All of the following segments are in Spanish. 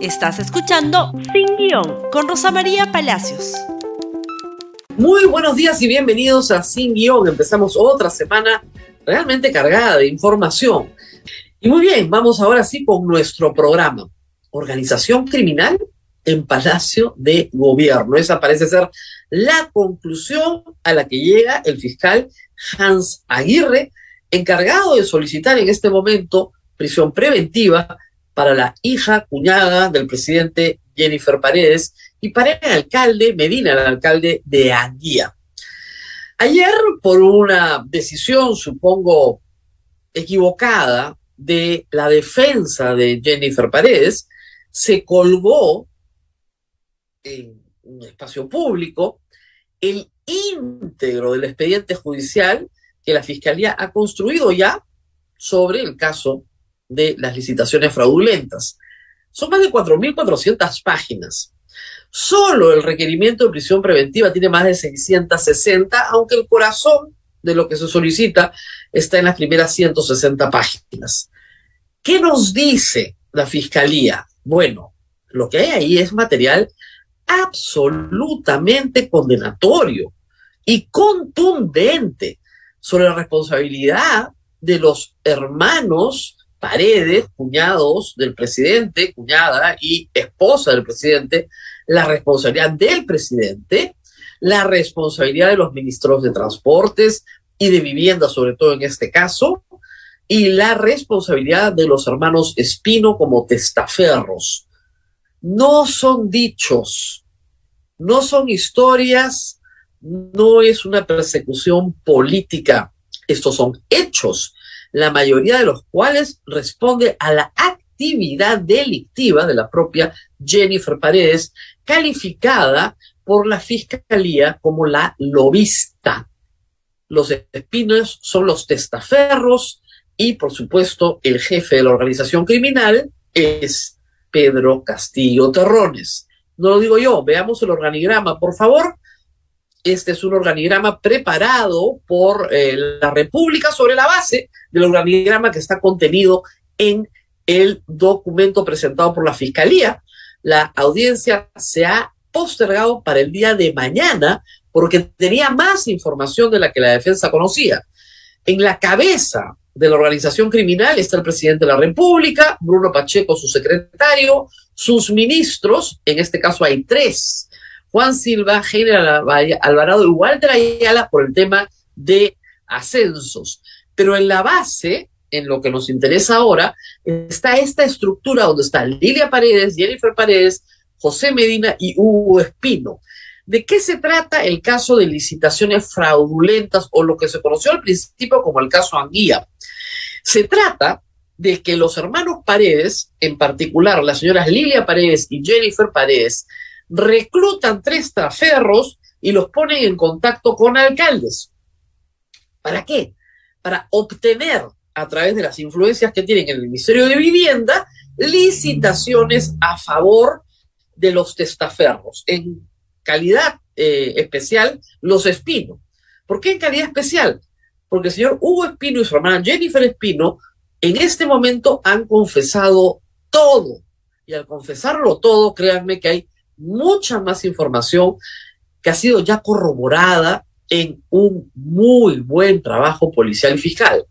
Estás escuchando Sin Guión con Rosa María Palacios. Muy buenos días y bienvenidos a Sin Guión. Empezamos otra semana realmente cargada de información. Y muy bien, vamos ahora sí con nuestro programa. Organización criminal en Palacio de Gobierno. Esa parece ser la conclusión a la que llega el fiscal Hans Aguirre, encargado de solicitar en este momento prisión preventiva para la hija cuñada del presidente Jennifer Paredes y para el alcalde Medina, el alcalde de Anguía. Ayer, por una decisión, supongo, equivocada de la defensa de Jennifer Paredes, se colgó en un espacio público el íntegro del expediente judicial que la Fiscalía ha construido ya sobre el caso de las licitaciones fraudulentas. Son más de 4.400 páginas. Solo el requerimiento de prisión preventiva tiene más de 660, aunque el corazón de lo que se solicita está en las primeras 160 páginas. ¿Qué nos dice la Fiscalía? Bueno, lo que hay ahí es material absolutamente condenatorio y contundente sobre la responsabilidad de los hermanos Paredes, cuñados del presidente, cuñada y esposa del presidente, la responsabilidad del presidente, la responsabilidad de los ministros de transportes y de vivienda, sobre todo en este caso, y la responsabilidad de los hermanos Espino como testaferros. No son dichos, no son historias, no es una persecución política, estos son hechos la mayoría de los cuales responde a la actividad delictiva de la propia Jennifer Paredes, calificada por la Fiscalía como la lobista. Los espinos son los testaferros y, por supuesto, el jefe de la organización criminal es Pedro Castillo Terrones. No lo digo yo, veamos el organigrama, por favor. Este es un organigrama preparado por eh, la República sobre la base del organigrama que está contenido en el documento presentado por la Fiscalía. La audiencia se ha postergado para el día de mañana porque tenía más información de la que la defensa conocía. En la cabeza de la organización criminal está el presidente de la República, Bruno Pacheco, su secretario, sus ministros, en este caso hay tres, Juan Silva, General Alvarado y Walter Ayala por el tema de ascensos. Pero en la base, en lo que nos interesa ahora, está esta estructura donde está Lilia Paredes, Jennifer Paredes, José Medina y Hugo Espino. ¿De qué se trata el caso de licitaciones fraudulentas o lo que se conoció al principio como el caso Anguía? Se trata de que los hermanos Paredes, en particular las señoras Lilia Paredes y Jennifer Paredes, reclutan tres traferros y los ponen en contacto con alcaldes. ¿Para qué? para obtener a través de las influencias que tienen en el Ministerio de Vivienda licitaciones a favor de los testaferros. En calidad eh, especial, los Espino. ¿Por qué en calidad especial? Porque el señor Hugo Espino y su hermana Jennifer Espino en este momento han confesado todo. Y al confesarlo todo, créanme que hay mucha más información que ha sido ya corroborada en un muy buen trabajo policial y fiscal.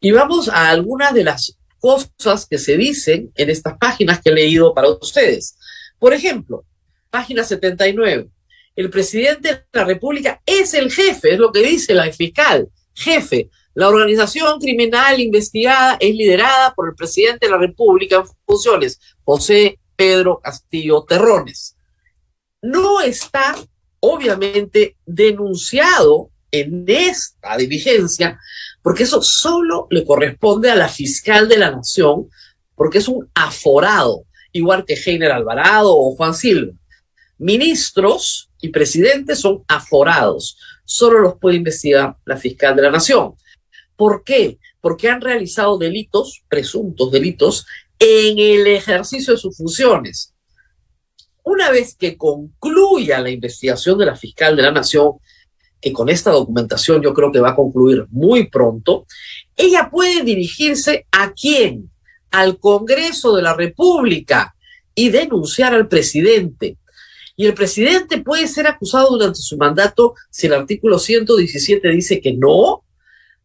Y vamos a algunas de las cosas que se dicen en estas páginas que he leído para ustedes. Por ejemplo, página 79. El presidente de la República es el jefe, es lo que dice la fiscal, jefe. La organización criminal investigada es liderada por el presidente de la República en funciones, José Pedro Castillo Terrones. No está obviamente denunciado en esta diligencia, porque eso solo le corresponde a la fiscal de la nación, porque es un aforado, igual que Heiner Alvarado o Juan Silva. Ministros y presidentes son aforados, solo los puede investigar la fiscal de la nación. ¿Por qué? Porque han realizado delitos, presuntos delitos, en el ejercicio de sus funciones. Una vez que concluya la investigación de la fiscal de la Nación, que con esta documentación yo creo que va a concluir muy pronto, ella puede dirigirse a quién? Al Congreso de la República y denunciar al presidente. Y el presidente puede ser acusado durante su mandato si el artículo 117 dice que no,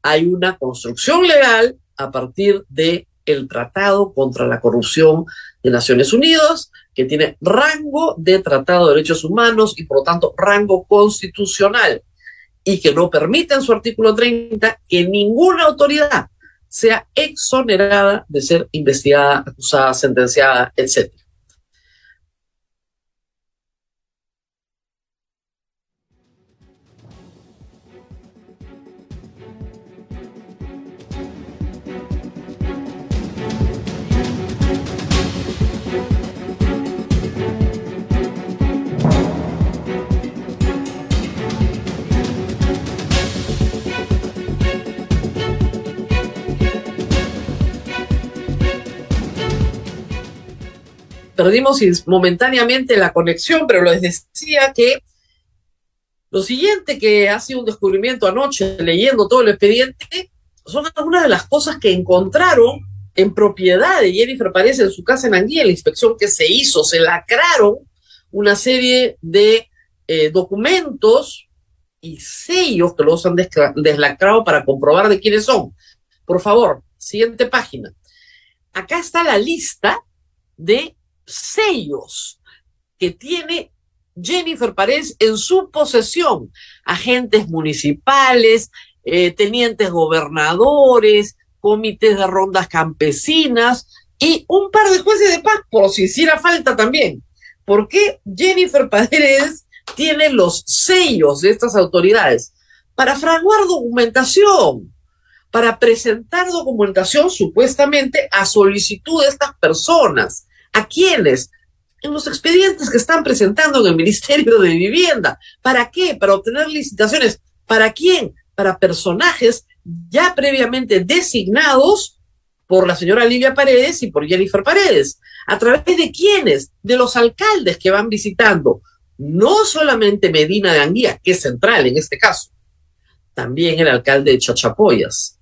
hay una construcción legal a partir de el Tratado contra la Corrupción de Naciones Unidas, que tiene rango de Tratado de Derechos Humanos y por lo tanto rango constitucional, y que no permite en su artículo 30 que ninguna autoridad sea exonerada de ser investigada, acusada, sentenciada, etc. perdimos momentáneamente la conexión, pero les decía que lo siguiente que ha sido un descubrimiento anoche leyendo todo el expediente son algunas de las cosas que encontraron en propiedad de Jennifer Paredes en su casa en Anguilla, la inspección que se hizo, se lacraron una serie de eh, documentos y sellos que los han deslacrado para comprobar de quiénes son. Por favor, siguiente página. Acá está la lista de sellos que tiene Jennifer Paredes en su posesión, agentes municipales, eh, tenientes gobernadores, comités de rondas campesinas y un par de jueces de paz, por si hiciera falta también. ¿Por qué Jennifer Paredes tiene los sellos de estas autoridades? Para fraguar documentación, para presentar documentación supuestamente a solicitud de estas personas. ¿A quiénes? En los expedientes que están presentando en el Ministerio de Vivienda. ¿Para qué? Para obtener licitaciones. ¿Para quién? Para personajes ya previamente designados por la señora Lilia Paredes y por Jennifer Paredes. ¿A través de quiénes? De los alcaldes que van visitando. No solamente Medina de Anguía, que es central en este caso, también el alcalde de Chachapoyas,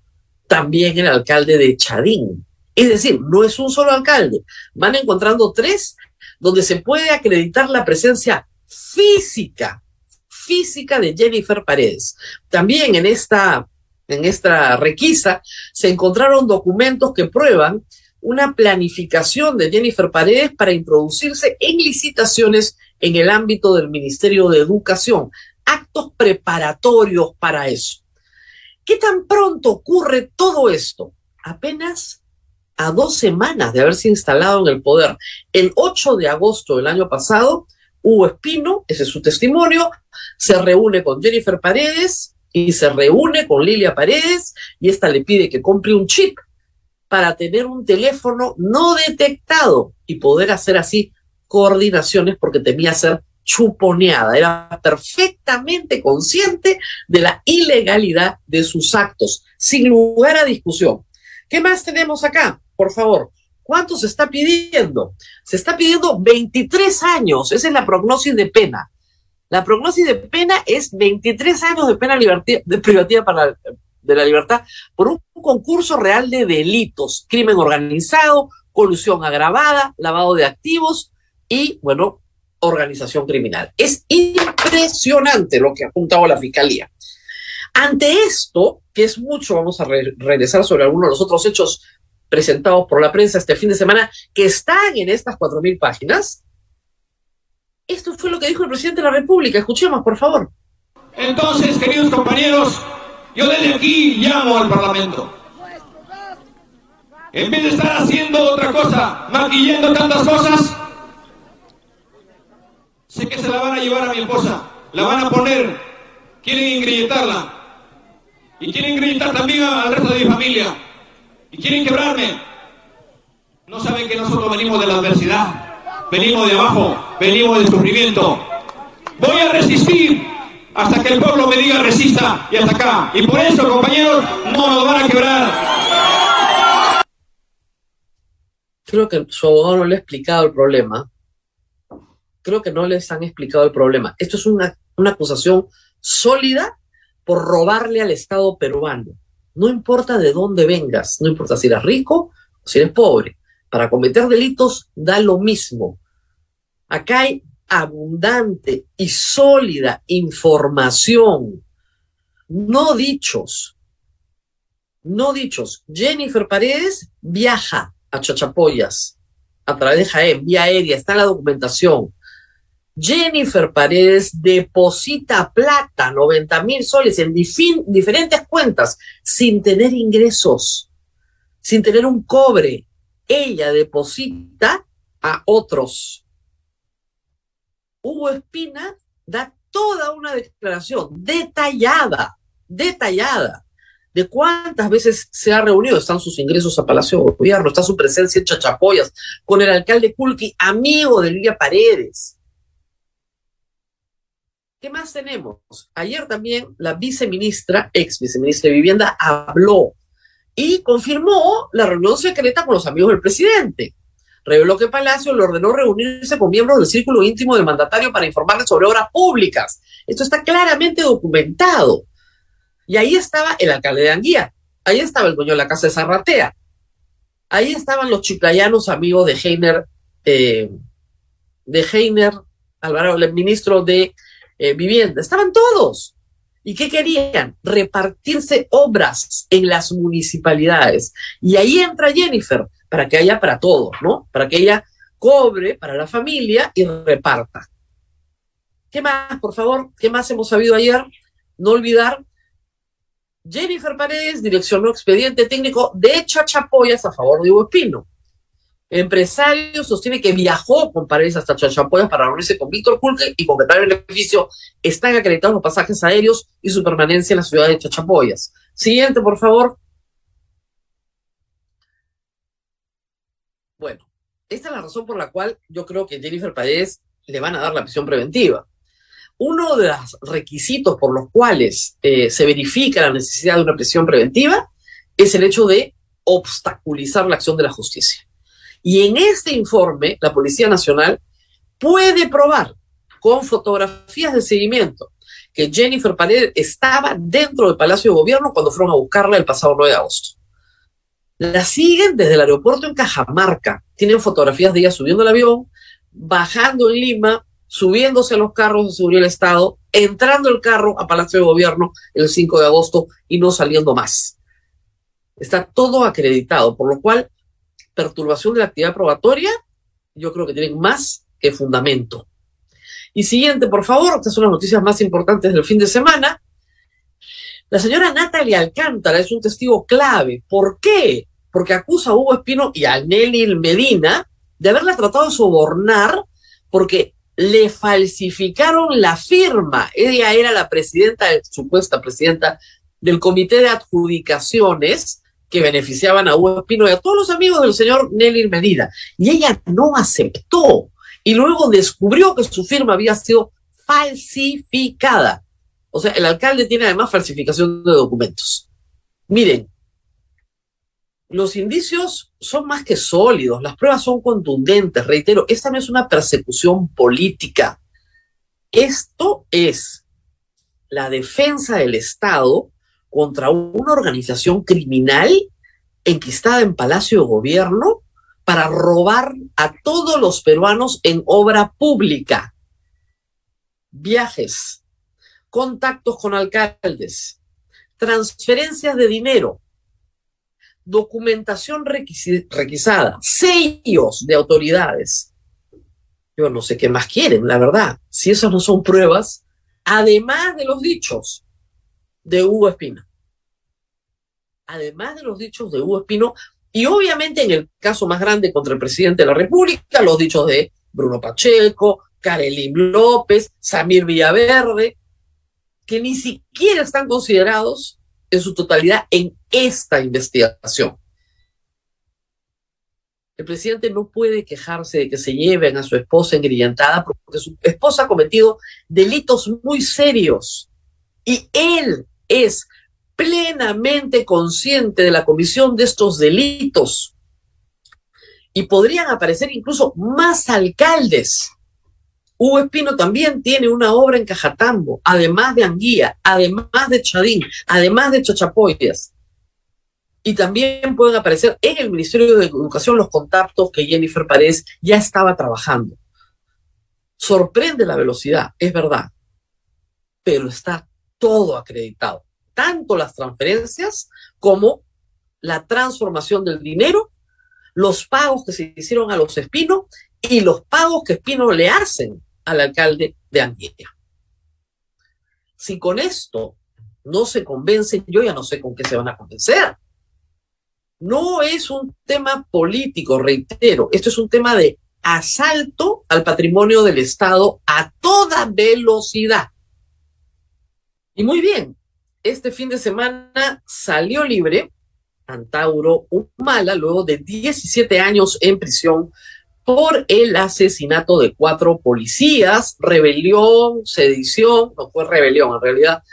también el alcalde de Chadín, es decir, no es un solo alcalde, van encontrando tres donde se puede acreditar la presencia física, física de Jennifer Paredes. También en esta, en esta requisa se encontraron documentos que prueban una planificación de Jennifer Paredes para introducirse en licitaciones en el ámbito del Ministerio de Educación, actos preparatorios para eso. ¿Qué tan pronto ocurre todo esto? Apenas a dos semanas de haberse instalado en el poder. El 8 de agosto del año pasado, Hugo Espino, ese es su testimonio, se reúne con Jennifer Paredes y se reúne con Lilia Paredes y esta le pide que compre un chip para tener un teléfono no detectado y poder hacer así coordinaciones porque temía ser chuponeada, era perfectamente consciente de la ilegalidad de sus actos, sin lugar a discusión. ¿Qué más tenemos acá? Por favor, ¿cuánto se está pidiendo? Se está pidiendo 23 años, esa es la prognosis de pena. La prognosis de pena es 23 años de pena de privativa para, de la libertad por un concurso real de delitos, crimen organizado, colusión agravada, lavado de activos y, bueno, organización criminal. Es impresionante lo que ha apuntado la Fiscalía. Ante esto, que es mucho, vamos a regresar sobre algunos de los otros hechos presentados por la prensa este fin de semana, que están en estas cuatro mil páginas. Esto fue lo que dijo el presidente de la República. Escuchemos, por favor. Entonces, queridos compañeros, yo desde aquí llamo al Parlamento. En vez de estar haciendo otra cosa, maquillando tantas cosas, sé que se la van a llevar a mi esposa, la van a poner, quieren ingredientarla y quieren ingredientar también al resto de mi familia y quieren quebrarme. No saben que nosotros venimos de la adversidad, venimos de abajo, venimos del sufrimiento. Voy a resistir hasta que el pueblo me diga resista y hasta acá. Y por eso, compañeros, no nos van a quebrar. Creo que su abogado no le ha explicado el problema. Creo que no les han explicado el problema. Esto es una, una acusación sólida por robarle al Estado peruano. No importa de dónde vengas, no importa si eres rico o si eres pobre. para cometer delitos da lo mismo. Acá hay abundante y sólida información, no dichos, no dichos. Jennifer Paredes viaja a Chachapoyas a través de Jaén, vía aérea, está en la documentación. Jennifer Paredes deposita plata, 90 mil soles, en diferentes cuentas, sin tener ingresos, sin tener un cobre. Ella deposita a otros. Hugo Espina da toda una declaración detallada, detallada, de cuántas veces se ha reunido, están sus ingresos a Palacio de Gobierno, está su presencia en Chachapoyas, con el alcalde Kulki, amigo de Lidia Paredes. ¿Qué más tenemos? Ayer también la viceministra, ex viceministra de Vivienda, habló y confirmó la reunión secreta con los amigos del presidente. Reveló que Palacio le ordenó reunirse con miembros del círculo íntimo del mandatario para informarle sobre obras públicas. Esto está claramente documentado. Y ahí estaba el alcalde de Anguía, ahí estaba el dueño de la casa de Zarratea, ahí estaban los chiclayanos amigos de Heiner, eh, de Heiner, Alvaro, el ministro de eh, Vivienda, estaban todos. ¿Y qué querían? Repartirse obras en las municipalidades. Y ahí entra Jennifer, para que haya para todos, ¿no? Para que ella cobre para la familia y reparta. ¿Qué más, por favor? ¿Qué más hemos sabido ayer? No olvidar Jennifer Paredes direccionó expediente técnico de Chachapoyas a favor de Hugo Espino. Empresario sostiene que viajó con Paredes hasta Chachapoyas para reunirse con Víctor Kulke y completar el beneficio. Están acreditados los pasajes aéreos y su permanencia en la ciudad de Chachapoyas. Siguiente, por favor. Bueno, esta es la razón por la cual yo creo que Jennifer Paredes le van a dar la prisión preventiva uno de los requisitos por los cuales eh, se verifica la necesidad de una prisión preventiva es el hecho de obstaculizar la acción de la justicia. Y en este informe, la Policía Nacional puede probar con fotografías de seguimiento que Jennifer Paredes estaba dentro del Palacio de Gobierno cuando fueron a buscarla el pasado 9 de agosto. La siguen desde el aeropuerto en Cajamarca. Tienen fotografías de ella subiendo el avión, bajando en Lima, subiéndose a los carros de seguridad del Estado, entrando el carro a Palacio de Gobierno el 5 de agosto y no saliendo más. Está todo acreditado, por lo cual perturbación de la actividad probatoria, yo creo que tienen más que fundamento. Y siguiente, por favor, estas son las noticias más importantes del fin de semana. La señora Natalia Alcántara es un testigo clave. ¿Por qué? Porque acusa a Hugo Espino y a Nelly Medina de haberla tratado de sobornar porque le falsificaron la firma. Ella era la presidenta, supuesta presidenta del comité de adjudicaciones que beneficiaban a Hugo Espino y a todos los amigos del señor Nelly Medina. Y ella no aceptó. Y luego descubrió que su firma había sido falsificada. O sea, el alcalde tiene además falsificación de documentos. Miren, los indicios son más que sólidos, las pruebas son contundentes, reitero, esta no es una persecución política. Esto es la defensa del Estado contra una organización criminal enquistada en Palacio de Gobierno para robar a todos los peruanos en obra pública. Viajes, contactos con alcaldes, transferencias de dinero, documentación requisada, sellos de autoridades. Yo no sé qué más quieren, la verdad. Si esas no son pruebas, además de los dichos de Hugo Espino. Además de los dichos de Hugo Espino, y obviamente en el caso más grande contra el presidente de la República, los dichos de Bruno Pacheco, Karelim López, Samir Villaverde, que ni siquiera están considerados en su totalidad en esta investigación. El presidente no puede quejarse de que se lleven a su esposa engrillantada porque su esposa ha cometido delitos muy serios y él es plenamente consciente de la comisión de estos delitos. Y podrían aparecer incluso más alcaldes Hugo Espino también tiene una obra en Cajatambo, además de Anguía, además de Chadín, además de Chachapoyas. Y también pueden aparecer en el Ministerio de Educación los contactos que Jennifer Paredes ya estaba trabajando. Sorprende la velocidad, es verdad, pero está todo acreditado, tanto las transferencias como la transformación del dinero, los pagos que se hicieron a los Espino y los pagos que Espino le hacen al alcalde de Anguilla. Si con esto no se convencen, yo ya no sé con qué se van a convencer. No es un tema político, reitero, esto es un tema de asalto al patrimonio del Estado a toda velocidad. Y muy bien, este fin de semana salió libre Antauro Humala luego de 17 años en prisión por el asesinato de cuatro policías, rebelión, sedición, no fue rebelión en realidad,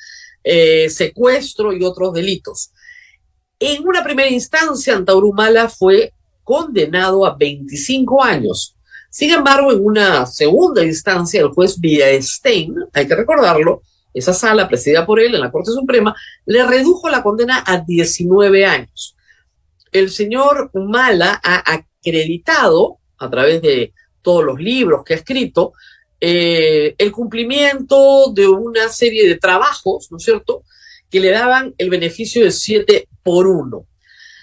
eh, secuestro y otros delitos. En una primera instancia, Antauro Humala fue condenado a 25 años. Sin embargo, en una segunda instancia, el juez Stein, hay que recordarlo, esa sala presidida por él en la Corte Suprema, le redujo la condena a 19 años. El señor Humala ha acreditado, a través de todos los libros que ha escrito, eh, el cumplimiento de una serie de trabajos, ¿no es cierto?, que le daban el beneficio de 7 por 1.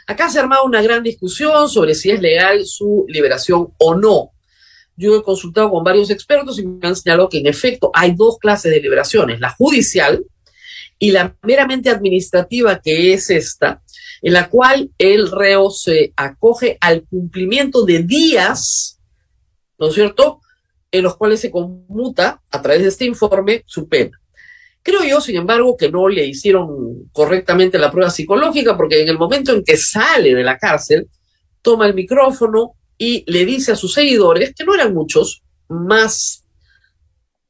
Acá se ha armado una gran discusión sobre si es legal su liberación o no. Yo he consultado con varios expertos y me han señalado que en efecto hay dos clases de liberaciones, la judicial y la meramente administrativa, que es esta, en la cual el reo se acoge al cumplimiento de días, ¿no es cierto?, en los cuales se conmuta a través de este informe su pena. Creo yo, sin embargo, que no le hicieron correctamente la prueba psicológica, porque en el momento en que sale de la cárcel, toma el micrófono y le dice a sus seguidores, que no eran muchos, más,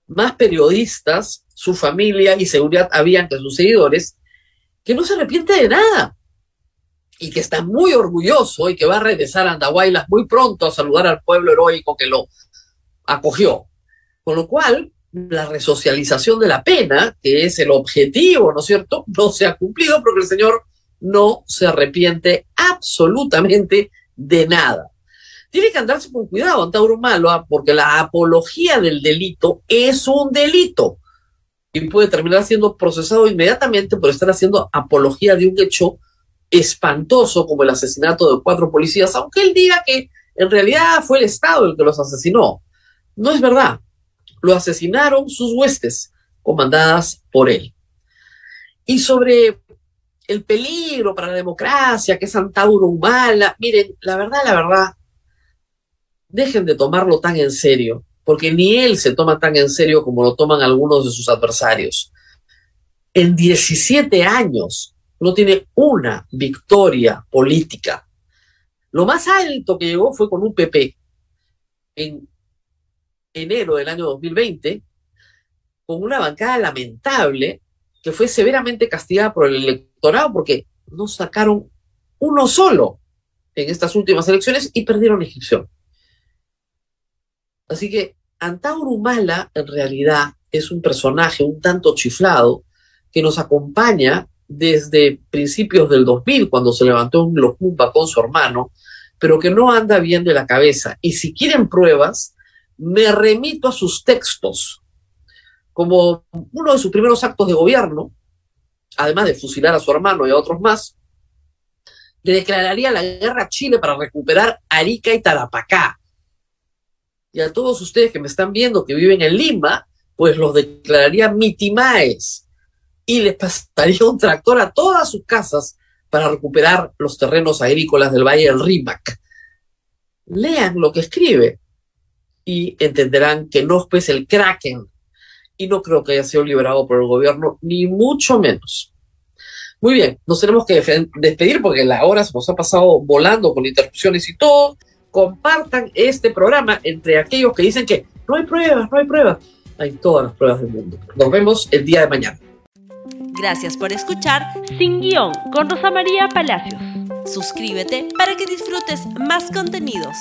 más periodistas, su familia y seguridad habían que sus seguidores, que no se arrepiente de nada y que está muy orgulloso y que va a regresar a Andahuaylas muy pronto a saludar al pueblo heroico que lo acogió. Con lo cual, la resocialización de la pena, que es el objetivo, ¿no es cierto?, no se ha cumplido porque el Señor no se arrepiente absolutamente de nada tiene que andarse con cuidado, Antauro Malo, ¿ah? porque la apología del delito es un delito y puede terminar siendo procesado inmediatamente por estar haciendo apología de un hecho espantoso como el asesinato de cuatro policías, aunque él diga que en realidad fue el Estado el que los asesinó. No es verdad. Lo asesinaron sus huestes, comandadas por él. Y sobre el peligro para la democracia, que es Antauro Humala, miren, la verdad, la verdad, dejen de tomarlo tan en serio, porque ni él se toma tan en serio como lo toman algunos de sus adversarios. En 17 años no tiene una victoria política. Lo más alto que llegó fue con un PP en enero del año 2020, con una bancada lamentable que fue severamente castigada por el electorado porque no sacaron uno solo en estas últimas elecciones y perdieron la inscripción. Así que Antauro Humala en realidad es un personaje un tanto chiflado que nos acompaña desde principios del 2000, cuando se levantó un Locumba con su hermano, pero que no anda bien de la cabeza. Y si quieren pruebas, me remito a sus textos. Como uno de sus primeros actos de gobierno, además de fusilar a su hermano y a otros más, le declararía la guerra a Chile para recuperar Arica y Tarapacá y a todos ustedes que me están viendo que viven en Lima, pues los declararía mitimaes y les pasaría un tractor a todas sus casas para recuperar los terrenos agrícolas del Valle del Rímac. Lean lo que escribe y entenderán que no es el Kraken y no creo que haya sido liberado por el gobierno, ni mucho menos. Muy bien, nos tenemos que despedir porque la hora se nos ha pasado volando con interrupciones y todo compartan este programa entre aquellos que dicen que no hay pruebas, no hay pruebas. Hay todas las pruebas del mundo. Nos vemos el día de mañana. Gracias por escuchar Sin Guión con Rosa María Palacios. Suscríbete para que disfrutes más contenidos.